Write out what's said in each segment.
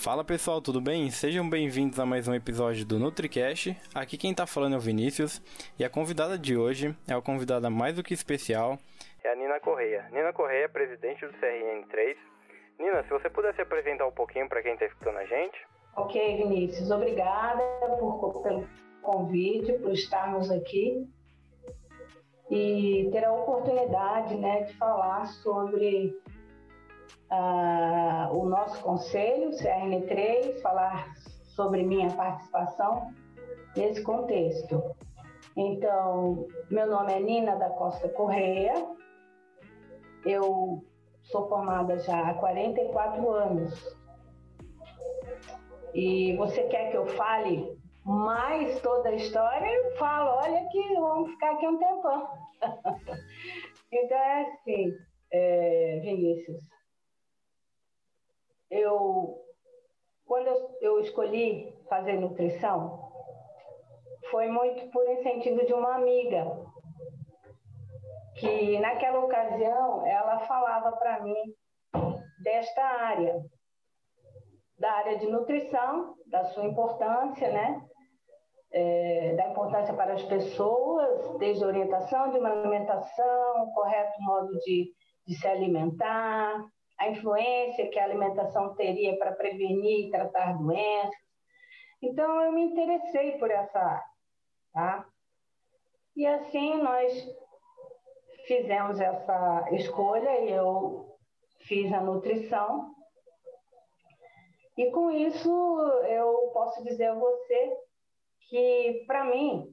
Fala pessoal, tudo bem? Sejam bem-vindos a mais um episódio do NutriCast. Aqui quem tá falando é o Vinícius e a convidada de hoje é uma convidada mais do que especial. É a Nina Correia. Nina Correia, é presidente do CRN3. Nina, se você pudesse apresentar um pouquinho para quem está escutando a gente. Ok, Vinícius, obrigada por, pelo convite, por estarmos aqui e ter a oportunidade né, de falar sobre uh, o nosso conselho, CRN3, falar sobre minha participação nesse contexto. Então, meu nome é Nina da Costa Correia, eu sou formada já há 44 anos. E você quer que eu fale mais toda a história? Eu falo, olha que vamos ficar aqui um tempão. então é assim, é, Vinícius, eu quando eu, escolhi fazer nutrição foi muito por incentivo de uma amiga que naquela ocasião ela falava para mim desta área da área de nutrição, da sua importância, né? É, da importância para as pessoas, desde orientação de uma alimentação, correto modo de, de se alimentar, a influência que a alimentação teria para prevenir e tratar doenças. Então, eu me interessei por essa área, tá? E assim nós fizemos essa escolha e eu fiz a nutrição. E com isso, eu posso dizer a você que, para mim,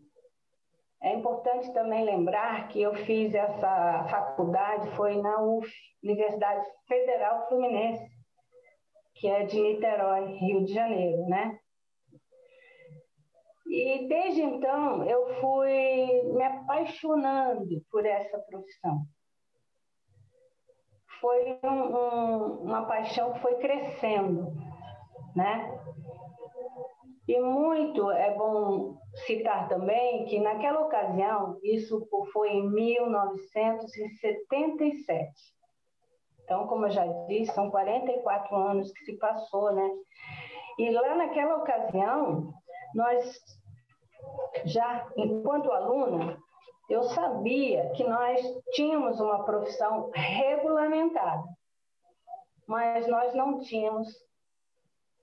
é importante também lembrar que eu fiz essa faculdade, foi na UF, Universidade Federal Fluminense, que é de Niterói, Rio de Janeiro, né? E desde então eu fui me apaixonando por essa profissão. Foi um, um, uma paixão que foi crescendo, né? E muito é bom citar também que naquela ocasião, isso foi em 1977. Então, como eu já disse, são 44 anos que se passou, né? E lá naquela ocasião, nós já, enquanto aluna, eu sabia que nós tínhamos uma profissão regulamentada, mas nós não tínhamos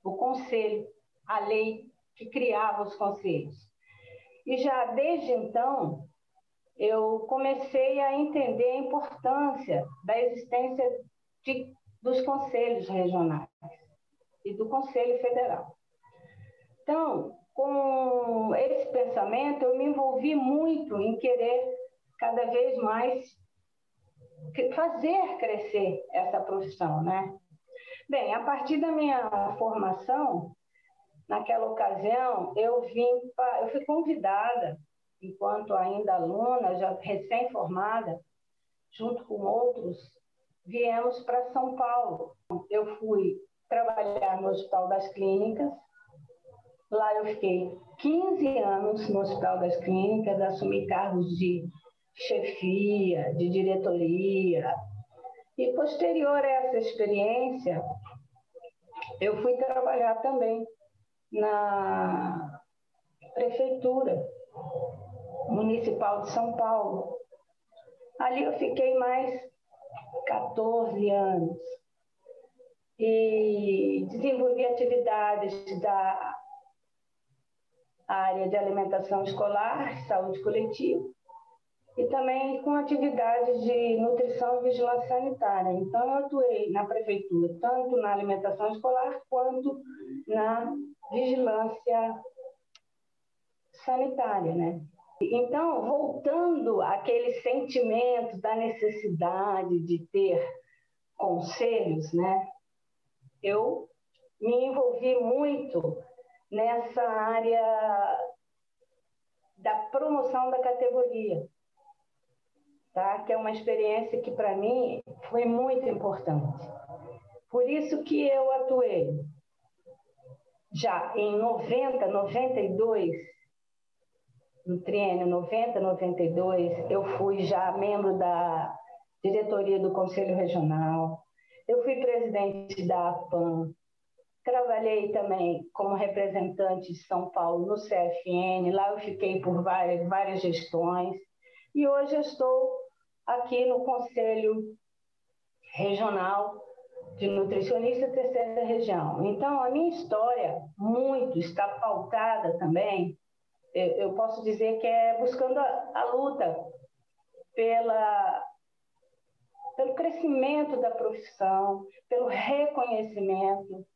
o conselho, a lei que criava os conselhos. E já desde então, eu comecei a entender a importância da existência de, dos conselhos regionais e do Conselho Federal. Então, com esse pensamento, eu me envolvi muito em querer cada vez mais fazer crescer essa profissão, né? Bem, a partir da minha formação, naquela ocasião, eu vim, eu fui convidada, enquanto ainda aluna, já recém-formada, junto com outros, viemos para São Paulo. Eu fui trabalhar no Hospital das Clínicas. Lá eu fiquei 15 anos no Hospital das Clínicas, assumi cargos de chefia, de diretoria. E posterior a essa experiência, eu fui trabalhar também na prefeitura municipal de São Paulo. Ali eu fiquei mais 14 anos e desenvolvi atividades da área de alimentação escolar, saúde coletiva e também com atividades de nutrição e vigilância sanitária. Então, eu atuei na prefeitura, tanto na alimentação escolar quanto na vigilância sanitária, né? Então, voltando àquele sentimento da necessidade de ter conselhos, né? Eu me envolvi muito nessa área da promoção da categoria, tá? Que é uma experiência que para mim foi muito importante. Por isso que eu atuei já em 90, 92, no triênio 90, 92, eu fui já membro da diretoria do Conselho Regional, eu fui presidente da APAM, trabalhei também como representante de São Paulo no CFN, lá eu fiquei por várias, várias gestões, e hoje eu estou aqui no Conselho Regional de Nutricionista Terceira Região. Então, a minha história muito está pautada também, eu posso dizer que é buscando a, a luta pela pelo crescimento da profissão, pelo reconhecimento.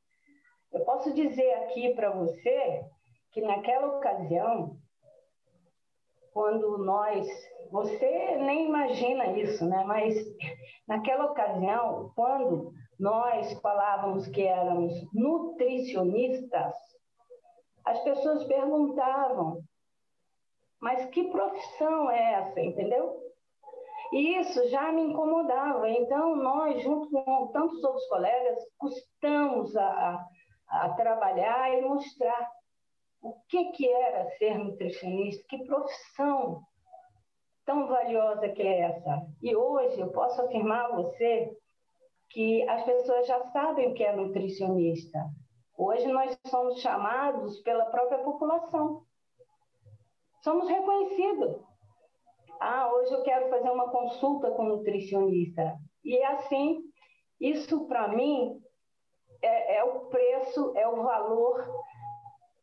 Eu posso dizer aqui para você que naquela ocasião, quando nós, você nem imagina isso, né? Mas naquela ocasião, quando nós falávamos que éramos nutricionistas, as pessoas perguntavam: mas que profissão é essa, entendeu? E isso já me incomodava. Então, nós, junto com tantos outros colegas, custamos a, a trabalhar e mostrar o que, que era ser nutricionista, que profissão tão valiosa que é essa. E hoje eu posso afirmar a você que as pessoas já sabem o que é nutricionista. Hoje nós somos chamados pela própria população. Somos reconhecidos. Ah, hoje eu quero fazer uma consulta com nutricionista. E assim, isso para mim é, é, o preço, é o valor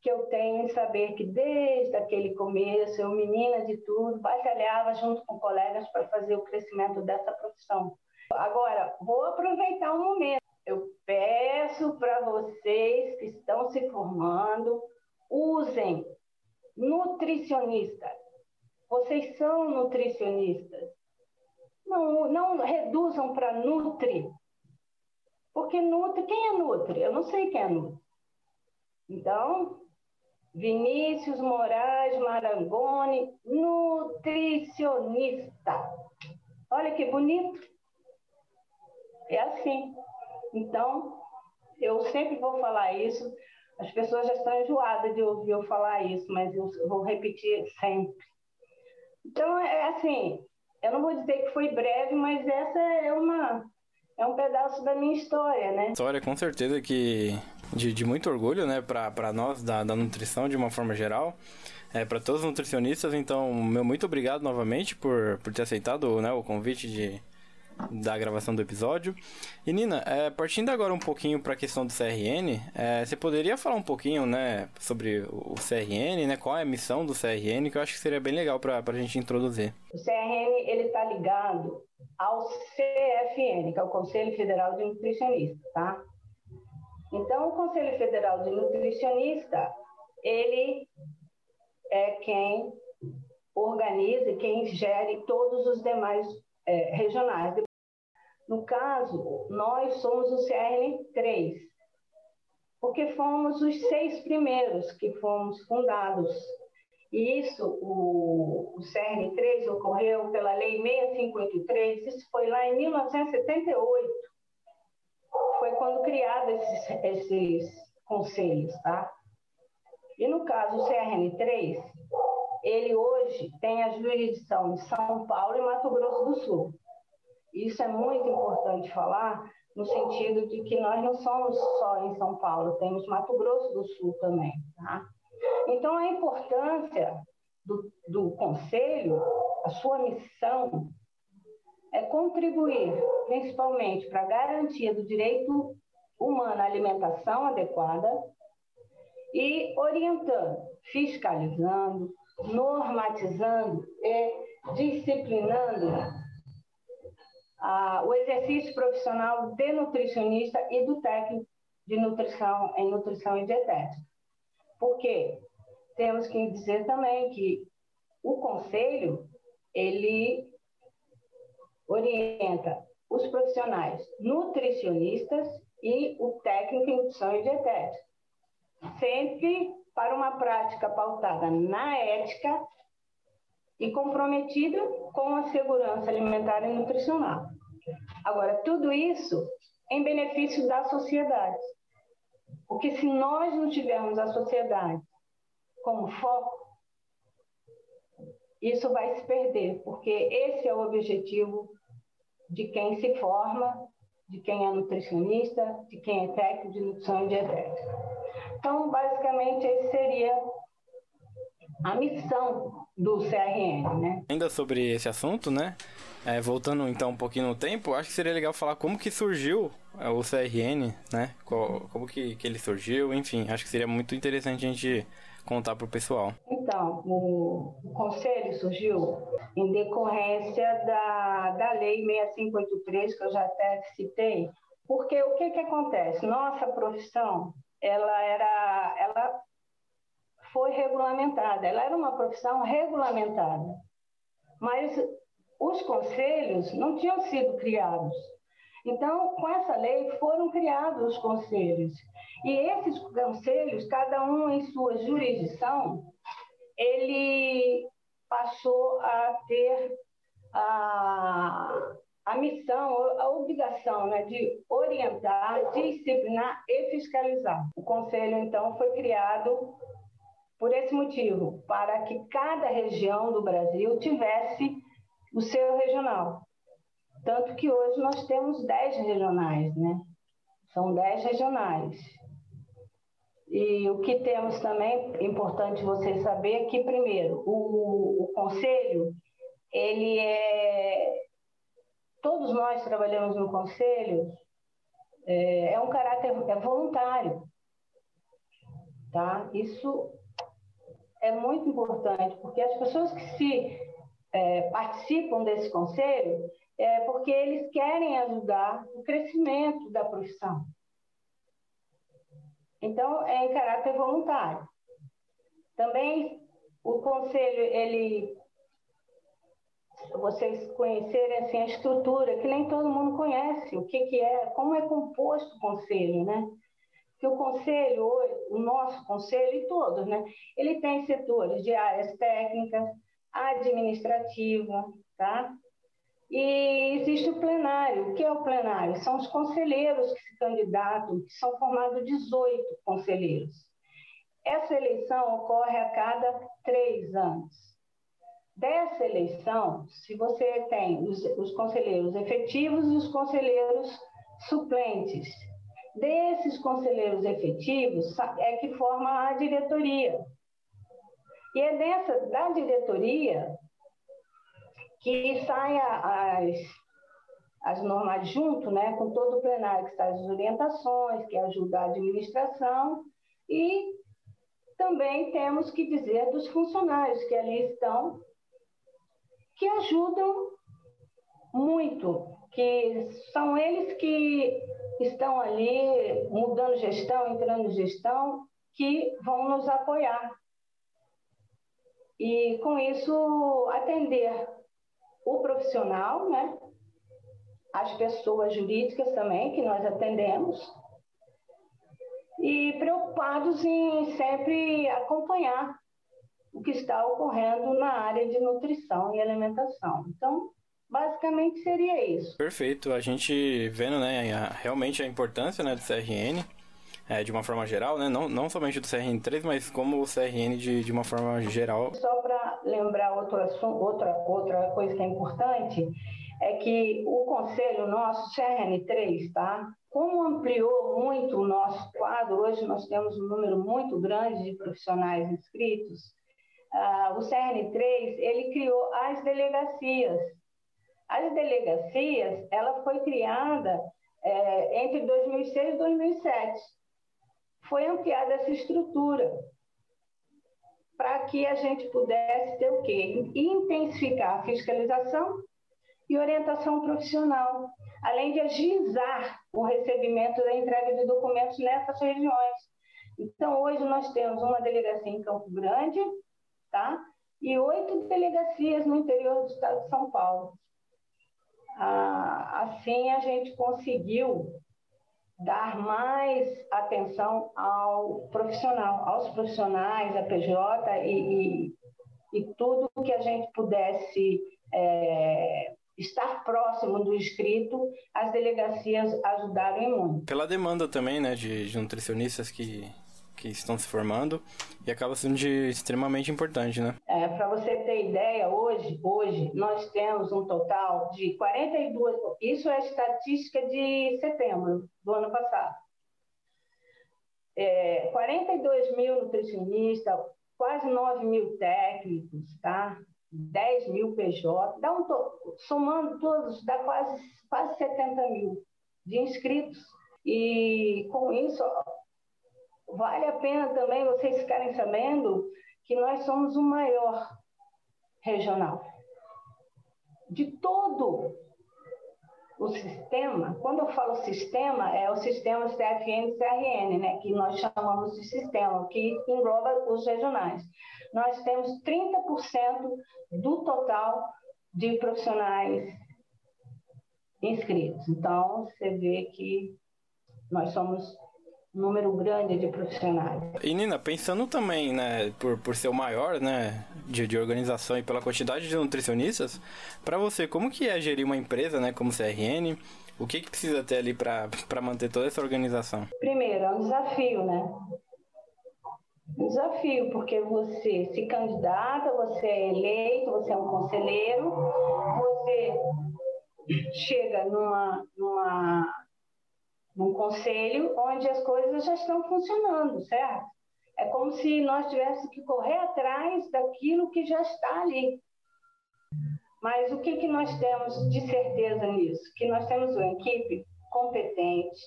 que eu tenho em saber que desde aquele começo, eu, menina de tudo, batalhava junto com colegas para fazer o crescimento dessa profissão. Agora, vou aproveitar um momento. Eu peço para vocês que estão se formando, usem nutricionista vocês são nutricionistas. Não, não reduzam para nutri. Porque nutri, quem é nutri? Eu não sei quem é nutri. Então, Vinícius Moraes Marangoni, nutricionista. Olha que bonito. É assim. Então, eu sempre vou falar isso. As pessoas já estão enjoadas de ouvir eu falar isso, mas eu vou repetir sempre. Então, é, assim, eu não vou dizer que foi breve, mas essa é uma é um pedaço da minha história, né? História com certeza que de, de muito orgulho, né, para nós da, da nutrição de uma forma geral, é, para todos os nutricionistas. Então, meu muito obrigado novamente por, por ter aceitado né, o convite de, da gravação do episódio. E Nina, é, partindo agora um pouquinho para a questão do CRN, é, você poderia falar um pouquinho, né, sobre o CRN, né, qual é a missão do CRN, que eu acho que seria bem legal para a gente introduzir. O CRN ele está ligado ao CFN, que é o Conselho Federal de Nutricionistas, tá? Então, o Conselho Federal de Nutricionista ele é quem organiza, quem gere todos os demais é, regionais. No caso, nós somos o CRN3, porque fomos os seis primeiros que fomos fundados. E isso, o, o CRN3 ocorreu pela Lei 6583, isso foi lá em 1978. Foi quando criados esses, esses conselhos, tá? E no caso, o CRN3, ele hoje tem a jurisdição de São Paulo e Mato Grosso do Sul. Isso é muito importante falar, no sentido de que nós não somos só em São Paulo, temos Mato Grosso do Sul também. Tá? Então, a importância do, do conselho, a sua missão, é contribuir principalmente para a garantia do direito humano à alimentação adequada e orientando, fiscalizando, normatizando e disciplinando ah, o exercício profissional de nutricionista e do técnico de nutrição em nutrição e dietética. Porque temos que dizer também que o conselho ele orienta os profissionais nutricionistas e o técnico em nutrição e dietética. Sempre para uma prática pautada na ética e comprometida com a segurança alimentar e nutricional. Agora, tudo isso em benefício da sociedade. Porque se nós não tivermos a sociedade como foco, isso vai se perder, porque esse é o objetivo de quem se forma, de quem é nutricionista, de quem é técnico de nutrição e dietética. Então, basicamente, esse seria a missão do CRN, né? Ainda sobre esse assunto, né? É, voltando então um pouquinho no tempo, acho que seria legal falar como que surgiu é, o CRN, né? Como que, que ele surgiu, enfim, acho que seria muito interessante a gente contar para o pessoal. Então, o, o, conselho surgiu em decorrência da, da lei 6583, que eu já até citei, porque o que, que acontece? Nossa profissão, ela era, ela foi regulamentada, ela era uma profissão regulamentada, mas os conselhos não tinham sido criados. Então, com essa lei, foram criados os conselhos. E esses conselhos, cada um em sua jurisdição, ele passou a ter a, a missão, a obrigação né, de orientar, disciplinar e fiscalizar. O conselho, então, foi criado por esse motivo, para que cada região do Brasil tivesse o seu regional. Tanto que hoje nós temos 10 regionais, né? São 10 regionais. E o que temos também, importante você saber, que primeiro, o, o conselho, ele é... Todos nós trabalhamos no conselho, é, é um caráter é voluntário, tá? Isso é muito importante, porque as pessoas que se é, participam desse conselho é porque eles querem ajudar o crescimento da profissão. Então, é em caráter voluntário. Também o conselho, ele vocês conhecerem assim a estrutura, que nem todo mundo conhece, o que que é, como é composto o conselho, né? Que o conselho, o nosso conselho e todos, né? Ele tem setores de áreas técnicas, administrativa, tá? E existe o plenário. O que é o plenário? São os conselheiros que se candidatam, que são formados 18 conselheiros. Essa eleição ocorre a cada três anos. Dessa eleição, se você tem os, os conselheiros efetivos e os conselheiros suplentes, desses conselheiros efetivos é que forma a diretoria. E é dessa, da diretoria, que saem as, as normas junto, né, com todo o plenário que sai as orientações, que ajuda a administração, e também temos que dizer dos funcionários que ali estão, que ajudam muito, que são eles que estão ali mudando gestão, entrando gestão, que vão nos apoiar. E com isso atender o profissional, né? as pessoas jurídicas também que nós atendemos e preocupados em sempre acompanhar o que está ocorrendo na área de nutrição e alimentação. Então, basicamente seria isso. Perfeito. A gente vendo, né, realmente a importância, né, do CRN é, de uma forma geral, né? Não, não somente do CRN3, mas como o CRN de, de uma forma geral. Só para lembrar outro assunto, outra, outra coisa que é importante, é que o conselho nosso, CRN3, tá? Como ampliou muito o nosso quadro, hoje nós temos um número muito grande de profissionais inscritos, uh, o CRN3, ele criou as delegacias. As delegacias, ela foi criada é, entre 2006 e 2007 foi ampliada essa estrutura para que a gente pudesse ter o quê? Intensificar a fiscalização e orientação profissional, além de agilizar o recebimento da entrega de documentos nessas regiões. Então, hoje nós temos uma delegacia em Campo Grande, tá? E oito delegacias no interior do estado de São Paulo. Ah, assim, a gente conseguiu dar mais atenção ao profissional, aos profissionais, a PJ e, e, e tudo que a gente pudesse é, estar próximo do inscrito, as delegacias ajudaram muito. Pela demanda também, né, de, de nutricionistas que, que estão se formando e acaba sendo de extremamente importante, né? É, para você ter ideia, hoje, hoje nós temos um total de 42, isso é a estatística de setembro do ano passado. É, 42 mil nutricionistas, quase 9 mil técnicos, tá? 10 mil PJ, dá um somando todos, dá quase, quase 70 mil de inscritos. E com isso, vale a pena também vocês ficarem sabendo que nós somos o maior regional. De todo o sistema, quando eu falo sistema, é o sistema CFN CRN, né, que nós chamamos de sistema, que engloba os regionais. Nós temos 30% do total de profissionais inscritos. Então, você vê que nós somos um número grande de profissionais. E Nina, pensando também, né, por, por ser o maior, né, de, de organização e pela quantidade de nutricionistas, para você, como que é gerir uma empresa, né, como CRN? O que, que precisa ter ali para manter toda essa organização? Primeiro, é um desafio, né? Um desafio, porque você se candidata, você é eleito, você é um conselheiro, você chega numa, numa num conselho onde as coisas já estão funcionando, certo? É como se nós tivéssemos que correr atrás daquilo que já está ali. Mas o que, que nós temos de certeza nisso? Que nós temos uma equipe competente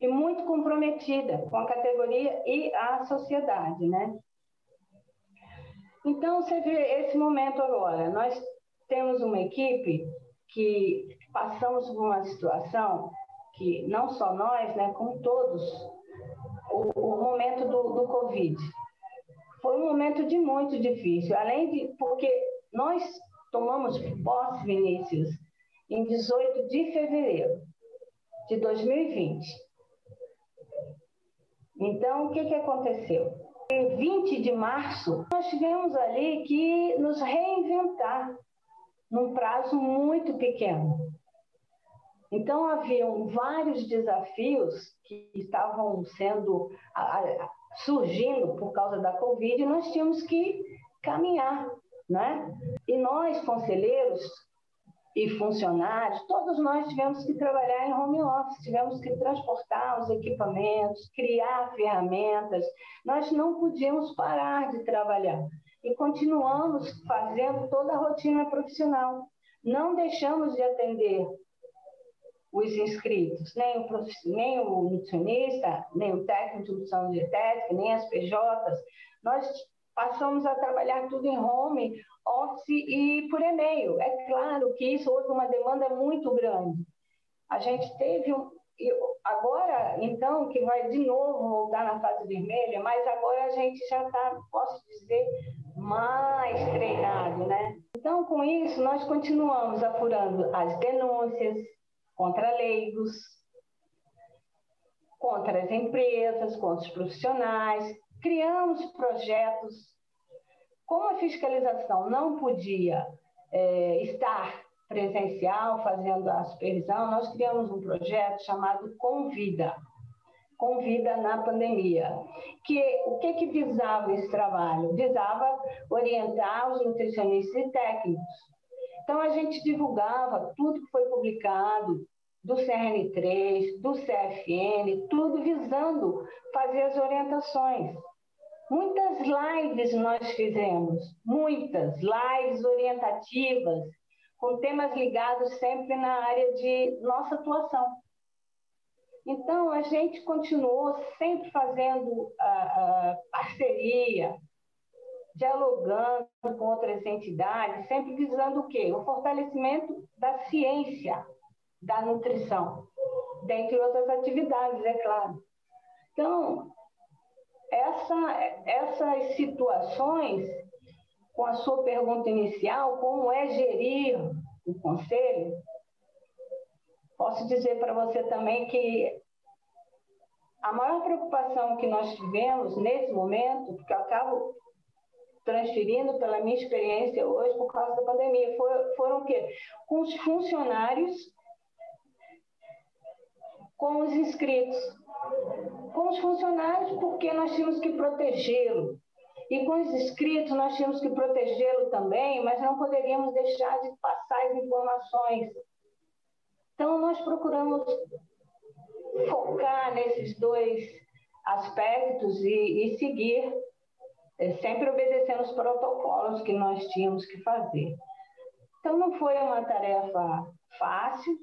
e muito comprometida com a categoria e a sociedade, né? Então, você vê esse momento agora. Nós temos uma equipe que passamos por uma situação que não só nós, né, como todos, o, o momento do, do Covid. Foi um momento de muito difícil, além de porque nós tomamos posse, Vinícius, em 18 de fevereiro de 2020. Então, o que, que aconteceu? Em 20 de março, nós tivemos ali que nos reinventar num prazo muito pequeno. Então, haviam vários desafios que estavam sendo surgindo por causa da Covid e nós tínhamos que caminhar, né? E nós, conselheiros e funcionários, todos nós tivemos que trabalhar em home office, tivemos que transportar os equipamentos, criar ferramentas. Nós não podíamos parar de trabalhar e continuamos fazendo toda a rotina profissional. Não deixamos de atender os inscritos, nem o, nem o nutricionista, nem o técnico de nutrição dietética, nem as PJs. Nós passamos a trabalhar tudo em home, office e por e-mail. É claro que isso houve uma demanda muito grande. A gente teve um, agora, então, que vai de novo voltar na fase vermelha, mas agora a gente já está, posso dizer, mais treinado, né? Então, com isso, nós continuamos apurando as denúncias, contra leigos, contra as empresas, contra os profissionais. Criamos projetos. Como a fiscalização não podia é, estar presencial fazendo a supervisão, nós criamos um projeto chamado Convida. Convida na pandemia. Que, o que, que visava esse trabalho? Visava orientar os nutricionistas e técnicos então, a gente divulgava tudo que foi publicado do CRN3, do CFN, tudo visando fazer as orientações. Muitas lives nós fizemos, muitas lives orientativas, com temas ligados sempre na área de nossa atuação. Então, a gente continuou sempre fazendo a, a parceria, dialogando com outras entidades, sempre visando o quê? O fortalecimento da ciência da nutrição, dentre outras atividades, é claro. Então, essa, essas situações, com a sua pergunta inicial, como é gerir o conselho, posso dizer para você também que a maior preocupação que nós tivemos nesse momento, porque eu acabo transferindo pela minha experiência hoje por causa da pandemia. Foram, o quê? Com os funcionários, com os inscritos. com os funcionários, porque nós tínhamos que protegê-lo. E com os inscritos, nós tínhamos que protegê-lo também, mas não poderíamos deixar de passar as informações. Então, nós procuramos focar nesses dois aspectos e, e seguir, sempre obedecendo os protocolos que nós tínhamos que fazer. Então, não foi uma tarefa fácil,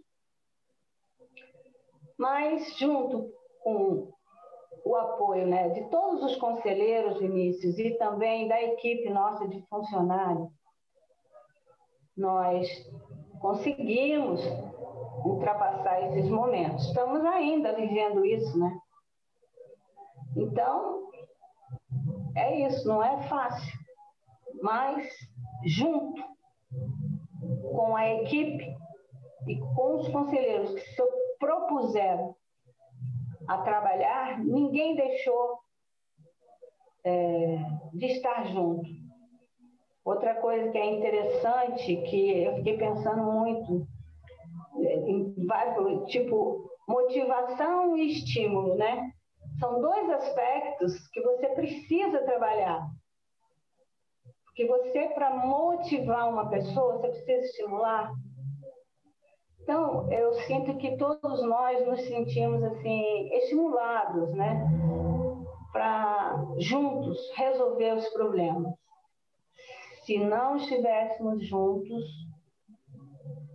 mas junto com o apoio né, de todos os conselheiros, Vinícius, e também da equipe nossa de funcionários, nós conseguimos ultrapassar esses momentos. Estamos ainda vivendo isso, né? Então, é isso, não é fácil, mas junto com a equipe e com os conselheiros que se propuseram a trabalhar, ninguém deixou é, de estar junto. Outra coisa que é interessante, que eu fiquei pensando muito, é, em tipo, motivação e estímulo, né? São dois aspectos que você precisa trabalhar. Porque você, para motivar uma pessoa, você precisa estimular, então, eu sinto que todos nós nos sentimos assim estimulados, né, para juntos resolver os problemas. Se não estivéssemos juntos,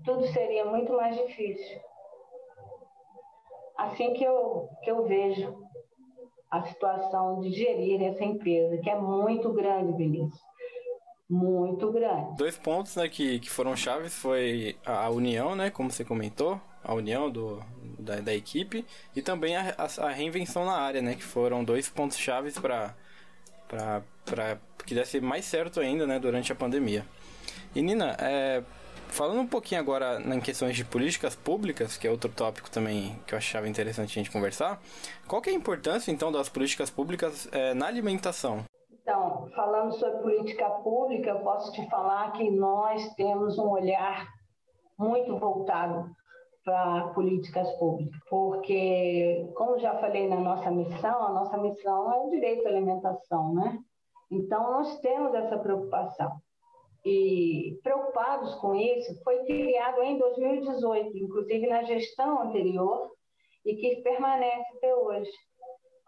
tudo seria muito mais difícil. Assim que eu, que eu vejo a situação de gerir essa empresa, que é muito grande, Vinícius muito grande. Dois pontos né, que, que foram chaves foi a, união, né, como você comentou, a união do, da, da equipe e também a, a, a, reinvenção na área, né, que foram dois pontos chaves para que desse mais certo ainda né, durante a pandemia. E Nina, é, falando um pouquinho agora em questões de políticas públicas, que é outro tópico também que eu achava interessante a gente conversar, qual que é a importância então das políticas públicas é, na alimentação? Então, falando sobre política pública, eu posso te falar que nós temos um olhar muito voltado para políticas públicas, porque, como já falei na nossa missão, a nossa missão é o direito à alimentação, né? Então, nós temos essa preocupação. E, preocupados com isso, foi criado em 2018, inclusive na gestão anterior, e que permanece até hoje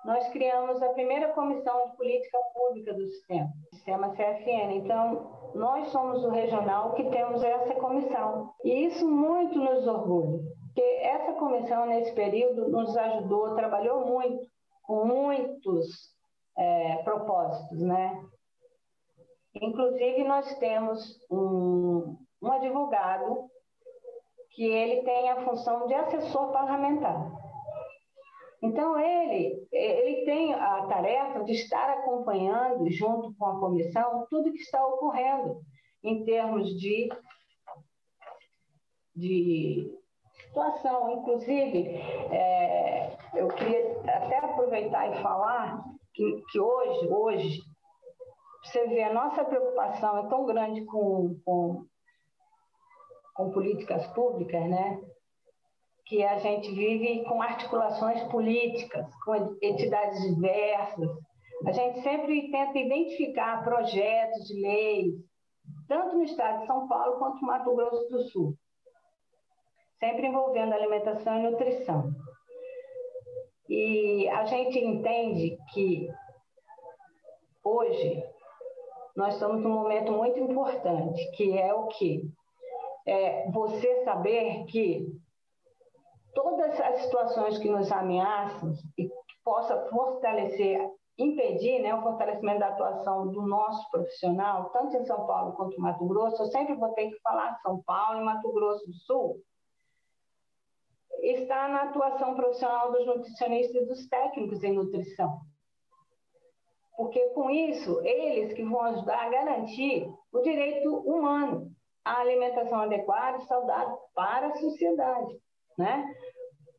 nós criamos a primeira comissão de política pública do sistema, sistema CFN. Então, nós somos o regional que temos essa comissão. E isso muito nos orgulha, porque essa comissão, nesse período, nos ajudou, trabalhou muito, com muitos é, propósitos, né? Inclusive, nós temos um, um advogado que ele tem a função de assessor parlamentar. Então, ele, ele tem a tarefa de estar acompanhando, junto com a comissão, tudo que está ocorrendo em termos de, de situação. Inclusive, é, eu queria até aproveitar e falar que, que hoje, hoje, você vê, a nossa preocupação é tão grande com, com, com políticas públicas, né? que a gente vive com articulações políticas, com entidades diversas. A gente sempre tenta identificar projetos de leis, tanto no estado de São Paulo quanto no Mato Grosso do Sul, sempre envolvendo alimentação e nutrição. E a gente entende que hoje nós estamos num momento muito importante, que é o que? É você saber que todas as situações que nos ameaçam e que possa fortalecer, impedir né, o fortalecimento da atuação do nosso profissional, tanto em São Paulo quanto em Mato Grosso, eu sempre vou ter que falar São Paulo e Mato Grosso do Sul, está na atuação profissional dos nutricionistas e dos técnicos em nutrição. Porque com isso, eles que vão ajudar a garantir o direito humano à alimentação adequada e saudável para a sociedade né?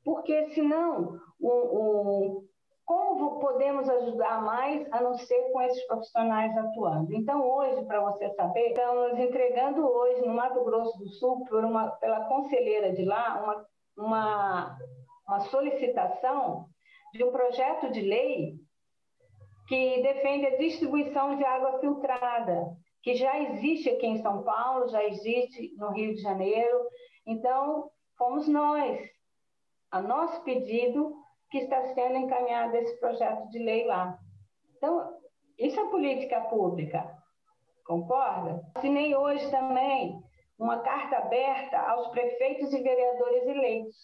Porque senão, um, um, como podemos ajudar mais a não ser com esses profissionais atuando? Então, hoje, para você saber, estamos entregando hoje no Mato Grosso do Sul, por uma, pela conselheira de lá, uma, uma, uma solicitação de um projeto de lei que defende a distribuição de água filtrada, que já existe aqui em São Paulo, já existe no Rio de Janeiro. Então, fomos nós, a nosso pedido, que está sendo encaminhado esse projeto de lei lá. Então, isso é política pública, concorda? Assinei hoje também uma carta aberta aos prefeitos e vereadores eleitos.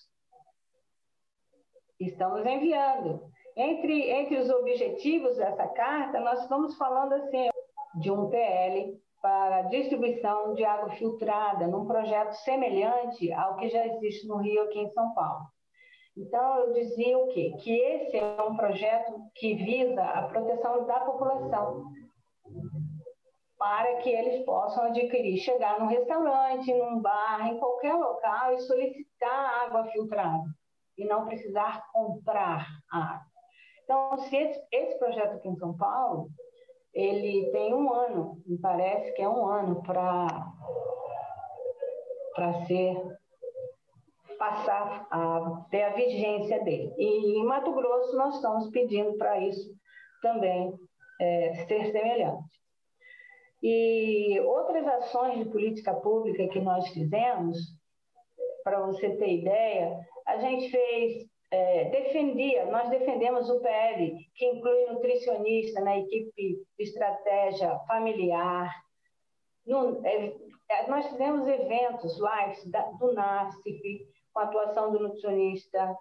Estamos enviando. Entre, entre os objetivos dessa carta, nós estamos falando assim de um PL para distribuição de água filtrada num projeto semelhante ao que já existe no Rio aqui em São Paulo. Então, eu dizia o quê? Que esse é um projeto que visa a proteção da população, para que eles possam adquirir, chegar num restaurante, num bar, em qualquer local e solicitar água filtrada e não precisar comprar água. Então, se esse, esse projeto aqui em São Paulo, ele tem um ano, me parece que é um ano para para ser passar a ter a vigência dele. E em Mato Grosso nós estamos pedindo para isso também é, ser semelhante. E outras ações de política pública que nós fizemos, para você ter ideia, a gente fez, é, defendia, nós defendemos o PL, que inclui nutricionista na equipe de estratégia familiar. No, é, nós fizemos eventos, lives da, do NASCIF, com a atuação do nutricionista,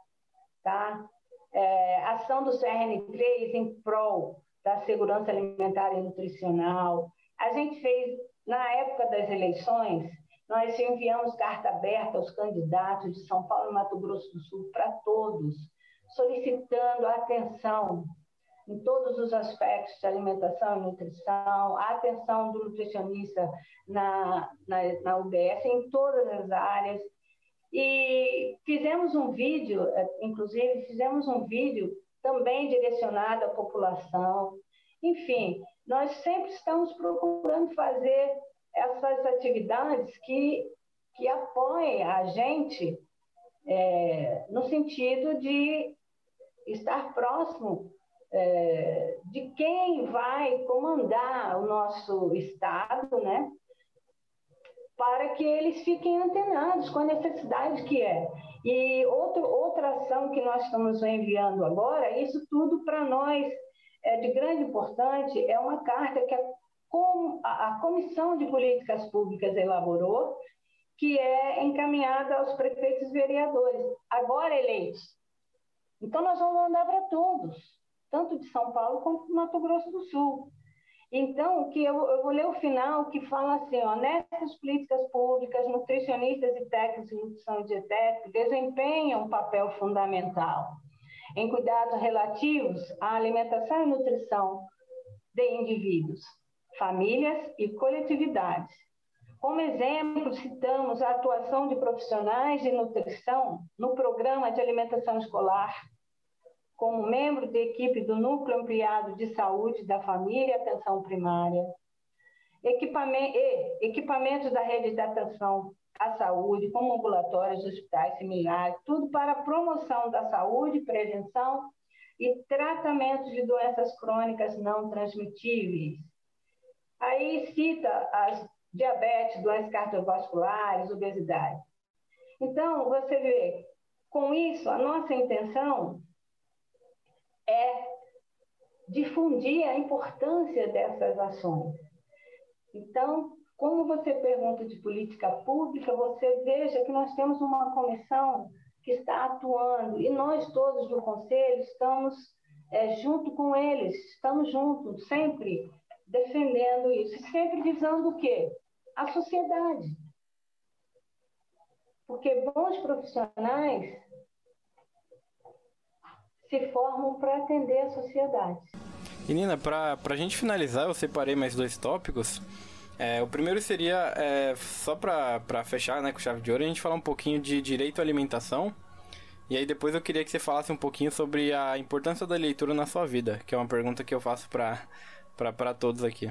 tá? É, ação do CRN3 em prol da segurança alimentar e nutricional. A gente fez, na época das eleições, nós enviamos carta aberta aos candidatos de São Paulo e Mato Grosso do Sul para todos, solicitando atenção em todos os aspectos de alimentação e nutrição, a atenção do nutricionista na, na, na UBS, em todas as áreas, e fizemos um vídeo, é, inclusive, fizemos um vídeo também direcionado à população. Enfim, nós sempre estamos procurando fazer essas atividades que, que apoiem a gente é, no sentido de estar próximo é, de quem vai comandar o nosso Estado, né? para que eles fiquem antenados com a necessidade que é. E outro, outra ação que nós estamos enviando agora, isso tudo para nós é de grande importância, é uma carta que a, a Comissão de Políticas Públicas elaborou, que é encaminhada aos prefeitos e vereadores, agora eleitos. Então, nós vamos mandar para todos, tanto de São Paulo quanto do Mato Grosso do Sul. Então, que eu, eu, vou ler o final que fala assim, ó, nessas políticas públicas, nutricionistas e técnicos de nutrição dietética desempenham um papel fundamental em cuidados relativos à alimentação e nutrição de indivíduos, famílias e coletividades. Como exemplo, citamos a atuação de profissionais de nutrição no programa de alimentação escolar como membro de equipe do Núcleo Ampliado de Saúde da Família e Atenção Primária, equipamento, e equipamentos da rede de atenção à saúde, como ambulatórios, hospitais similares, tudo para promoção da saúde, prevenção e tratamento de doenças crônicas não transmitíveis. Aí cita as diabetes, doenças cardiovasculares, obesidade. Então, você vê, com isso, a nossa intenção é difundir a importância dessas ações. Então, como você pergunta de política pública, você veja que nós temos uma comissão que está atuando e nós todos do Conselho estamos é, junto com eles, estamos juntos, sempre defendendo isso, sempre visando o quê? A sociedade. Porque bons profissionais se formam para atender a sociedade. E Nina, para a gente finalizar, eu separei mais dois tópicos. É, o primeiro seria, é, só para fechar né, com chave de ouro, a gente falar um pouquinho de direito à alimentação. E aí depois eu queria que você falasse um pouquinho sobre a importância da leitura na sua vida, que é uma pergunta que eu faço para todos aqui.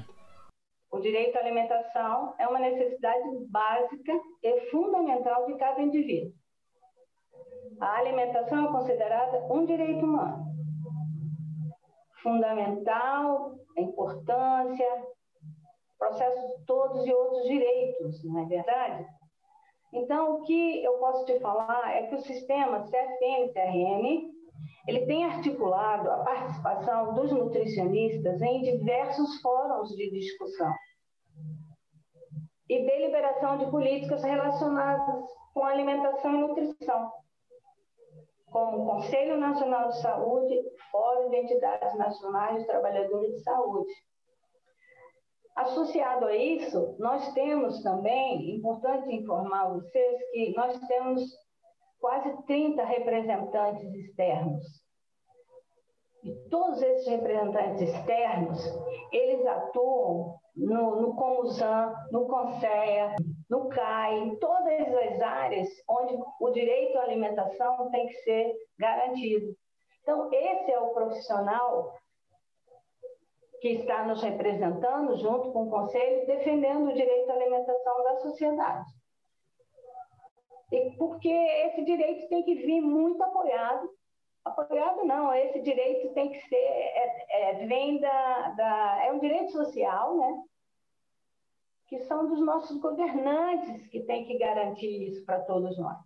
O direito à alimentação é uma necessidade básica e fundamental de cada indivíduo. A alimentação é considerada um direito humano. fundamental, a importância, processos todos e outros direitos, não é verdade? Então, o que eu posso te falar é que o sistema CFN-CRM ele tem articulado a participação dos nutricionistas em diversos fóruns de discussão e deliberação de políticas relacionadas com alimentação e nutrição, como o Conselho Nacional de Saúde, Fórum de Entidades Nacionais de Trabalhadores de Saúde. Associado a isso, nós temos também, importante informar vocês, que nós temos quase 30 representantes externos. E todos esses representantes externos, eles atuam no, no Comusan, no CONSEA, no CAI, todas as áreas onde o direito à alimentação tem que ser garantido. Então, esse é o profissional que está nos representando, junto com o Conselho, defendendo o direito à alimentação da sociedade. Porque esse direito tem que vir muito apoiado. Apoiado não, esse direito tem que ser, é, é, vem da, da, é um direito social, né? Que são dos nossos governantes que tem que garantir isso para todos nós.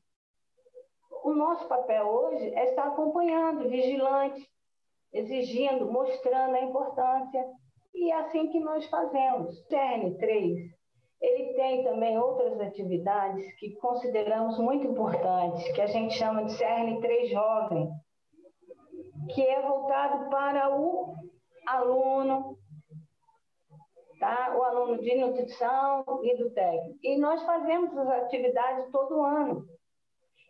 O nosso papel hoje é estar acompanhando, vigilante, exigindo, mostrando a importância. E é assim que nós fazemos. O CRN3, ele tem também outras atividades que consideramos muito importantes, que a gente chama de CRN3 Jovem, que é voltado para o aluno, tá? o aluno de nutrição e do técnico. E nós fazemos as atividades todo ano.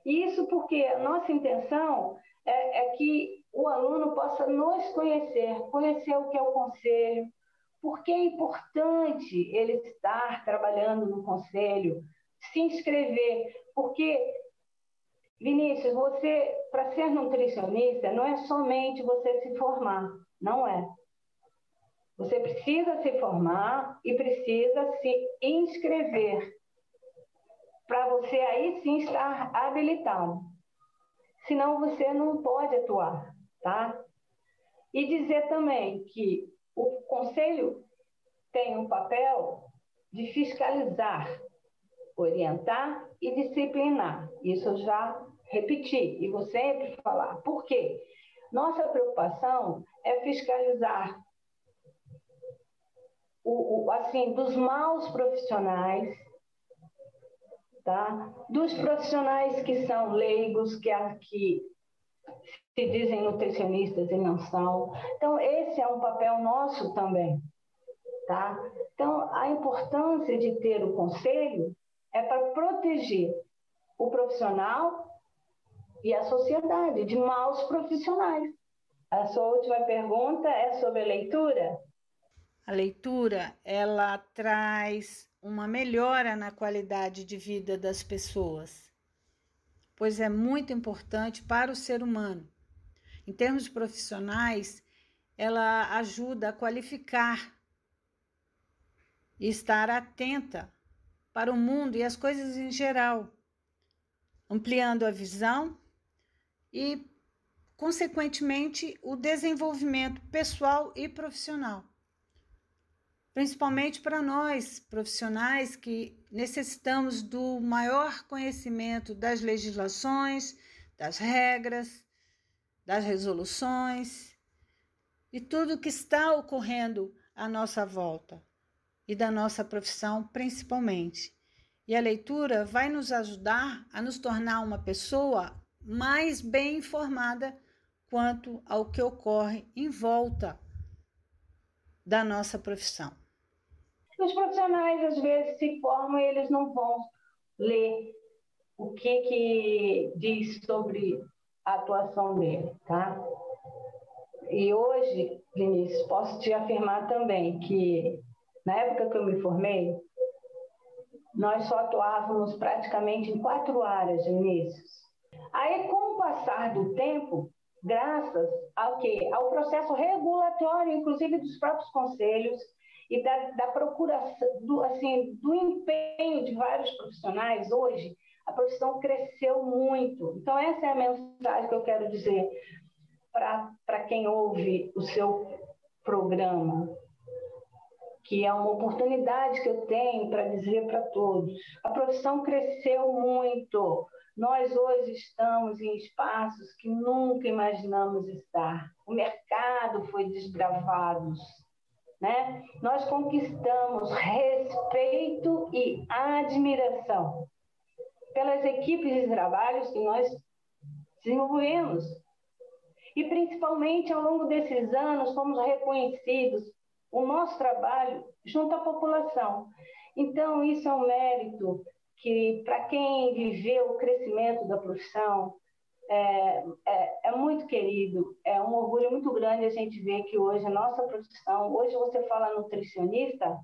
Isso porque nossa intenção é, é que o aluno possa nos conhecer, conhecer o que é o conselho, por que é importante ele estar trabalhando no conselho, se inscrever, porque Vinícius, você para ser nutricionista não é somente você se formar, não é. Você precisa se formar e precisa se inscrever para você aí sim estar habilitado. Senão você não pode atuar tá? E dizer também que o Conselho tem um papel de fiscalizar, orientar e disciplinar. Isso eu já repeti e vou sempre falar. Por quê? Nossa preocupação é fiscalizar o, o, assim dos maus profissionais, tá? Dos profissionais que são leigos, que, que se dizem nutricionistas e não são. Então, esse é um papel nosso também. Tá? Então, a importância de ter o conselho é para proteger o profissional e a sociedade de maus profissionais. A sua última pergunta é sobre a leitura? A leitura, ela traz uma melhora na qualidade de vida das pessoas, pois é muito importante para o ser humano em termos profissionais, ela ajuda a qualificar e estar atenta para o mundo e as coisas em geral, ampliando a visão e, consequentemente, o desenvolvimento pessoal e profissional. Principalmente para nós, profissionais que necessitamos do maior conhecimento das legislações, das regras, das resoluções e tudo que está ocorrendo à nossa volta e da nossa profissão principalmente. E a leitura vai nos ajudar a nos tornar uma pessoa mais bem informada quanto ao que ocorre em volta da nossa profissão. Os profissionais às vezes se formam e eles não vão ler o que, que diz sobre a atuação dele, tá? E hoje, Vinícius, posso te afirmar também que na época que eu me formei, nós só atuávamos praticamente em quatro áreas, Vinícius. Aí, com o passar do tempo, graças ao quê? Ao processo regulatório, inclusive dos próprios conselhos e da, da procuração, do, assim, do empenho de vários profissionais hoje, a profissão cresceu muito. Então, essa é a mensagem que eu quero dizer para quem ouve o seu programa, que é uma oportunidade que eu tenho para dizer para todos. A profissão cresceu muito. Nós hoje estamos em espaços que nunca imaginamos estar. O mercado foi desbravado. Né? Nós conquistamos respeito e admiração pelas equipes de trabalhos que nós desenvolvemos. E principalmente ao longo desses anos fomos reconhecidos o nosso trabalho junto à população. Então, isso é um mérito que, para quem viveu o crescimento da profissão, é, é, é, muito querido, é um orgulho muito grande a gente ver que hoje a nossa profissão, hoje você fala nutricionista,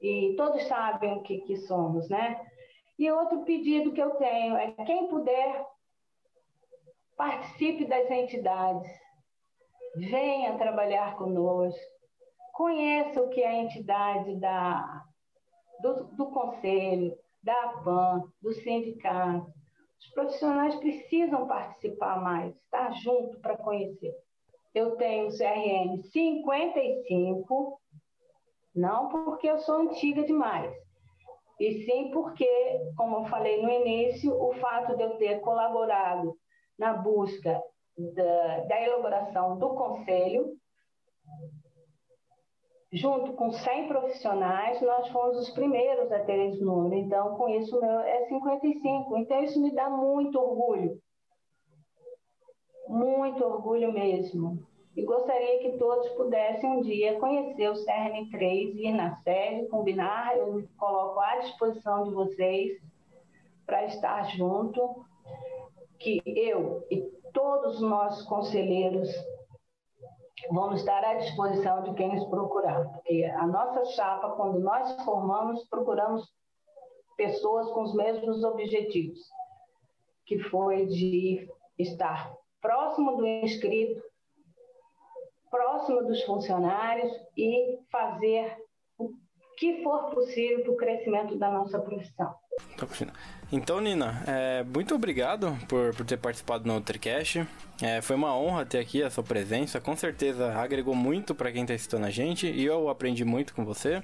e todos sabem o que, que somos, né? E outro pedido que eu tenho é quem puder participe das entidades, venha trabalhar conosco, conheça o que é a entidade da, do, do conselho, da APAN, do sindicato. Os profissionais precisam participar mais, estar junto para conhecer. Eu tenho o CRM 55, não porque eu sou antiga demais, e sim porque, como eu falei no início, o fato de eu ter colaborado na busca da, da elaboração do conselho, junto com 100 profissionais, nós fomos os primeiros a ter esse número. Então, com isso, meu é 55. Então, isso me dá muito orgulho. Muito orgulho mesmo. E gostaria que todos pudessem um dia conhecer o CERN3, ir na sede, combinar. Eu me coloco à disposição de vocês para estar junto que eu e todos os nossos conselheiros vamos estar à disposição de quem nos procurar, porque a nossa chapa, quando nós formamos, procuramos pessoas com os mesmos objetivos, que foi de estar próximo do inscrito, próximo dos funcionários e fazer o que for possível para o crescimento da nossa profissão. Então, Nina, é, muito obrigado por, por ter participado no Nutricast. É, foi uma honra ter aqui a sua presença. Com certeza agregou muito para quem está assistindo a gente e eu aprendi muito com você.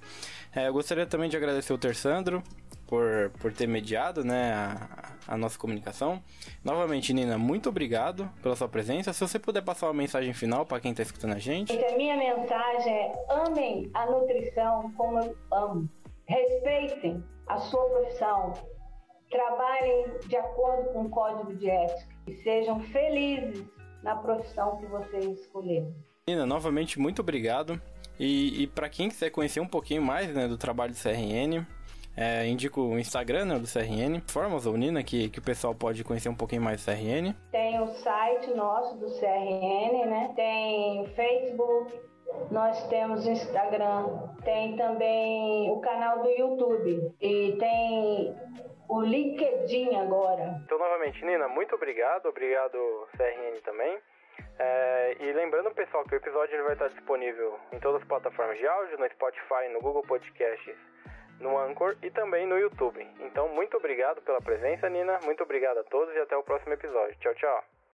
É, eu gostaria também de agradecer o Tersandro por, por ter mediado né, a, a, nossa comunicação. Novamente, Nina, muito obrigado pela sua presença. Se você puder passar uma mensagem final para quem está escutando a gente. A minha mensagem é: amem a nutrição como eu amo. Respeitem a sua profissão, trabalhem de acordo com o código de ética e sejam felizes na profissão que vocês escolheram. Nina, novamente, muito obrigado. E, e para quem quiser conhecer um pouquinho mais né, do trabalho do CRN, é, indico o Instagram né, do CRN, Formas ou Nina, que, que o pessoal pode conhecer um pouquinho mais do CRN. Tem o site nosso do CRN, né? Tem o Facebook, nós temos o Instagram, tem também o canal do YouTube e tem o LinkedIn agora. Então, novamente, Nina, muito obrigado, obrigado CRN também. É, e lembrando, pessoal, que o episódio ele vai estar disponível em todas as plataformas de áudio, no Spotify, no Google Podcasts, no Anchor e também no YouTube. Então, muito obrigado pela presença, Nina. Muito obrigado a todos e até o próximo episódio. Tchau, tchau.